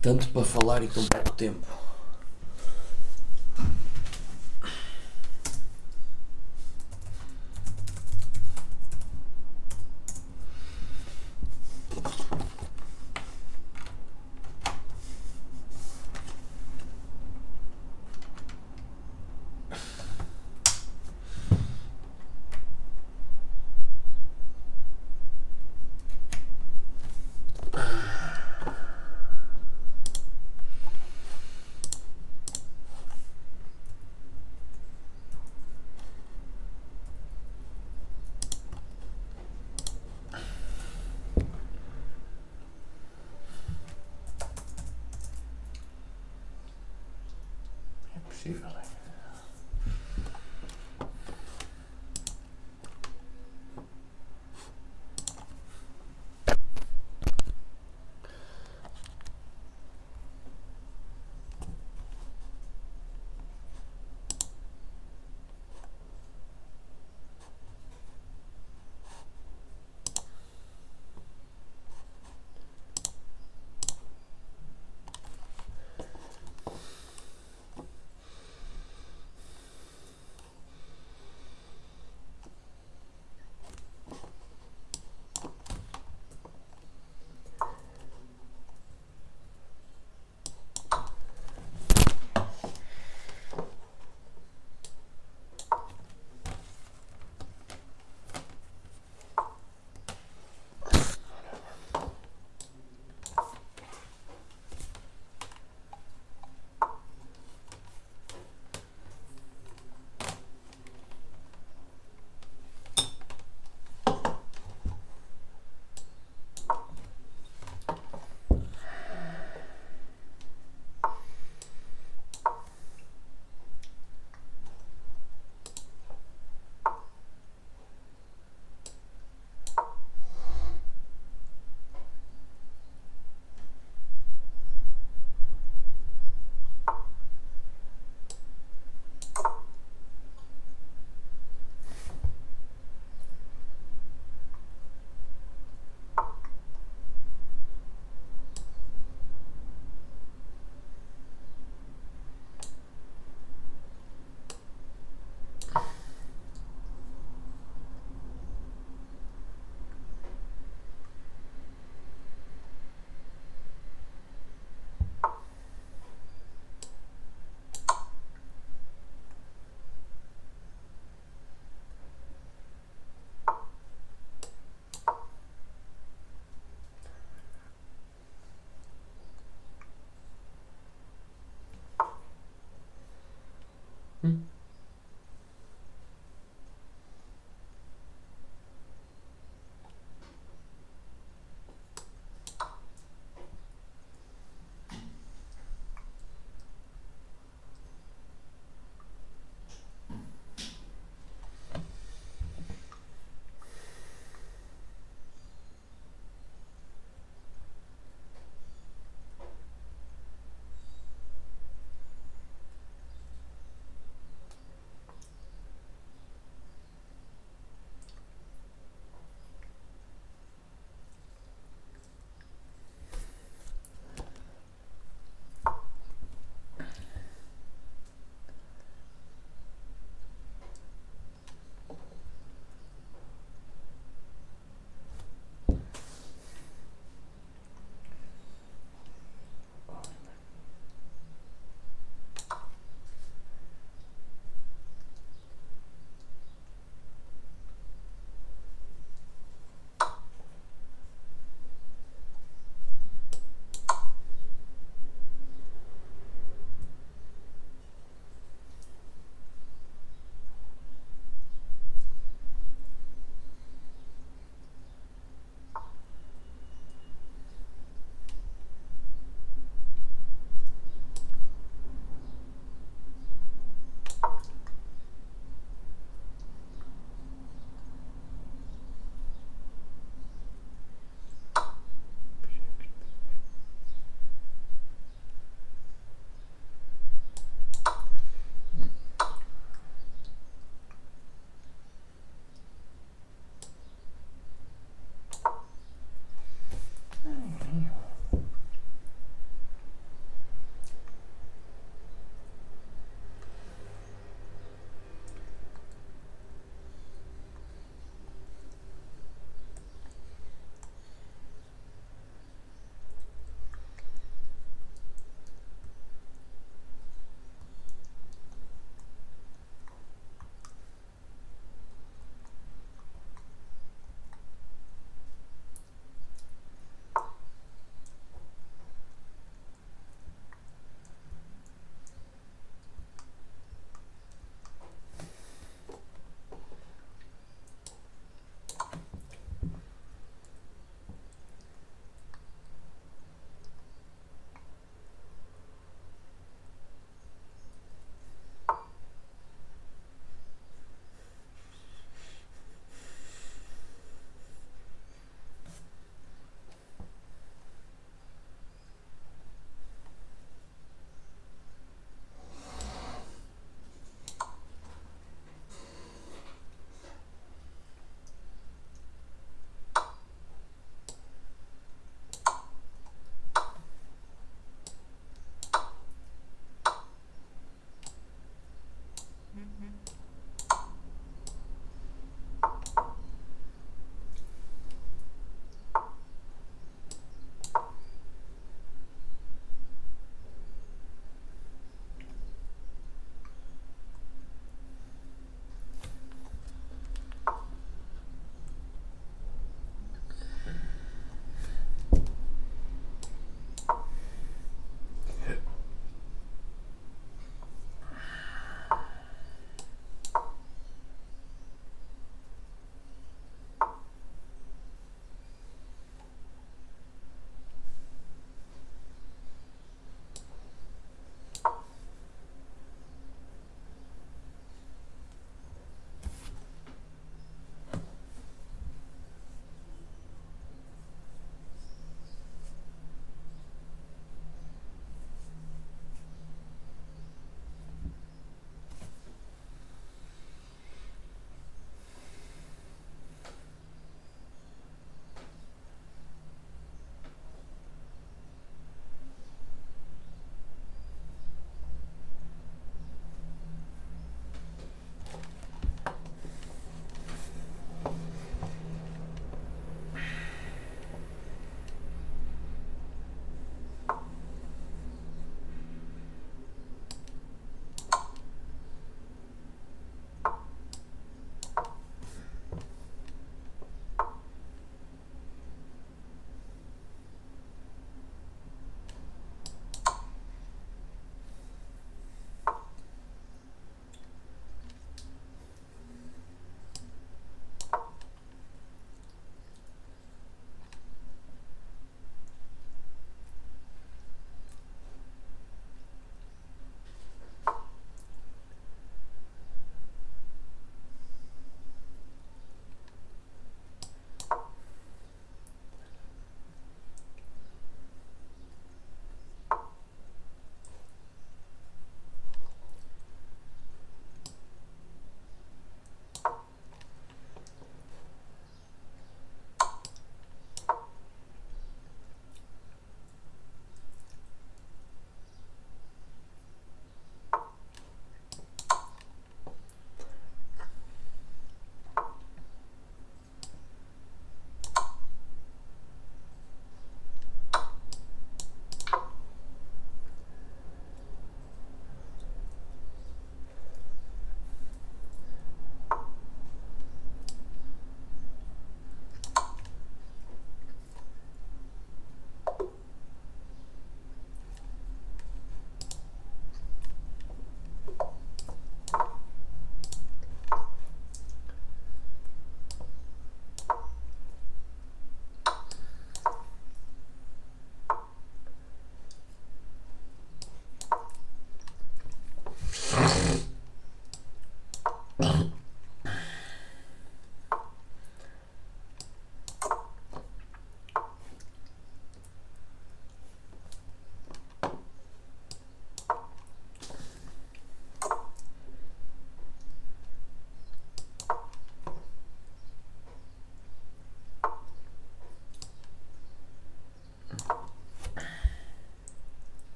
Tanto para falar e tão pouco tempo.